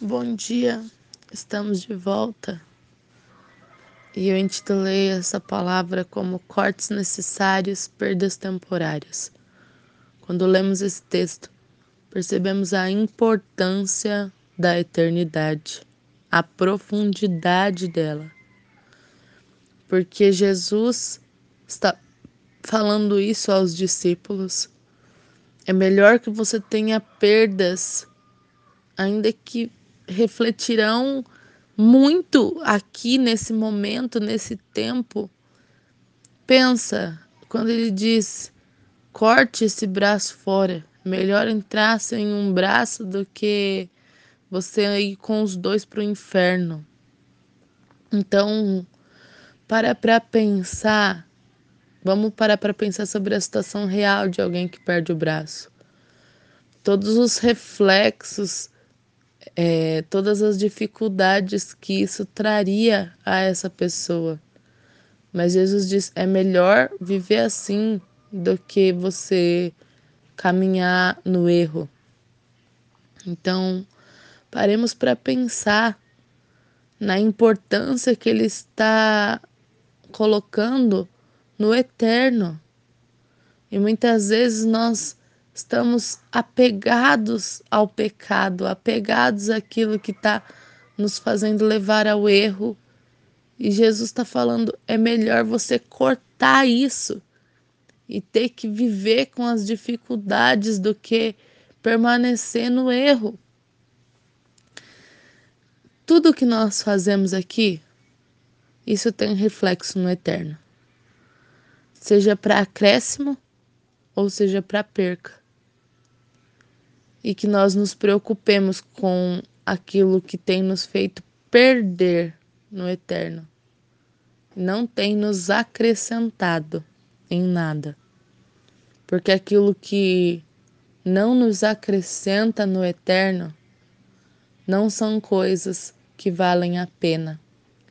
Bom dia, estamos de volta e eu intitulei essa palavra como cortes necessários, perdas temporárias. Quando lemos esse texto, percebemos a importância da eternidade, a profundidade dela. Porque Jesus está falando isso aos discípulos. É melhor que você tenha perdas, ainda que refletirão muito aqui nesse momento, nesse tempo. Pensa, quando ele diz: corte esse braço fora, melhor entrar sem um braço do que você ir com os dois para o inferno. Então, para para pensar, vamos parar para pensar sobre a situação real de alguém que perde o braço. Todos os reflexos é, todas as dificuldades que isso traria a essa pessoa. Mas Jesus diz: é melhor viver assim do que você caminhar no erro. Então, paremos para pensar na importância que ele está colocando no eterno. E muitas vezes nós estamos apegados ao pecado, apegados àquilo que está nos fazendo levar ao erro. E Jesus está falando: é melhor você cortar isso e ter que viver com as dificuldades do que permanecer no erro. Tudo que nós fazemos aqui, isso tem reflexo no eterno. Seja para acréscimo ou seja para perca e que nós nos preocupemos com aquilo que tem nos feito perder no eterno. Não tem nos acrescentado em nada. Porque aquilo que não nos acrescenta no eterno não são coisas que valem a pena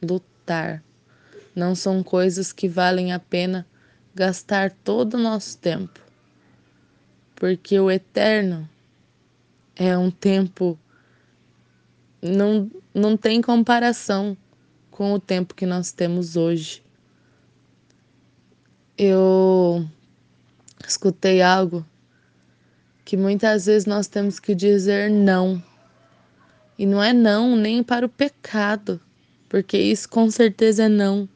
lutar. Não são coisas que valem a pena gastar todo o nosso tempo. Porque o eterno é um tempo não não tem comparação com o tempo que nós temos hoje. Eu escutei algo que muitas vezes nós temos que dizer não. E não é não nem para o pecado, porque isso com certeza é não.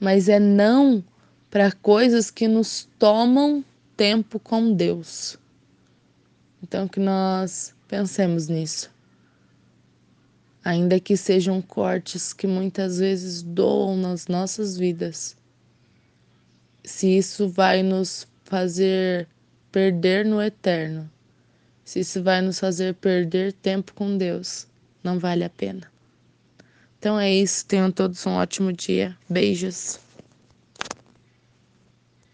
Mas é não para coisas que nos tomam tempo com Deus. Então, que nós pensemos nisso. Ainda que sejam cortes que muitas vezes doam nas nossas vidas, se isso vai nos fazer perder no eterno, se isso vai nos fazer perder tempo com Deus, não vale a pena. Então é isso. Tenham todos um ótimo dia. Beijos.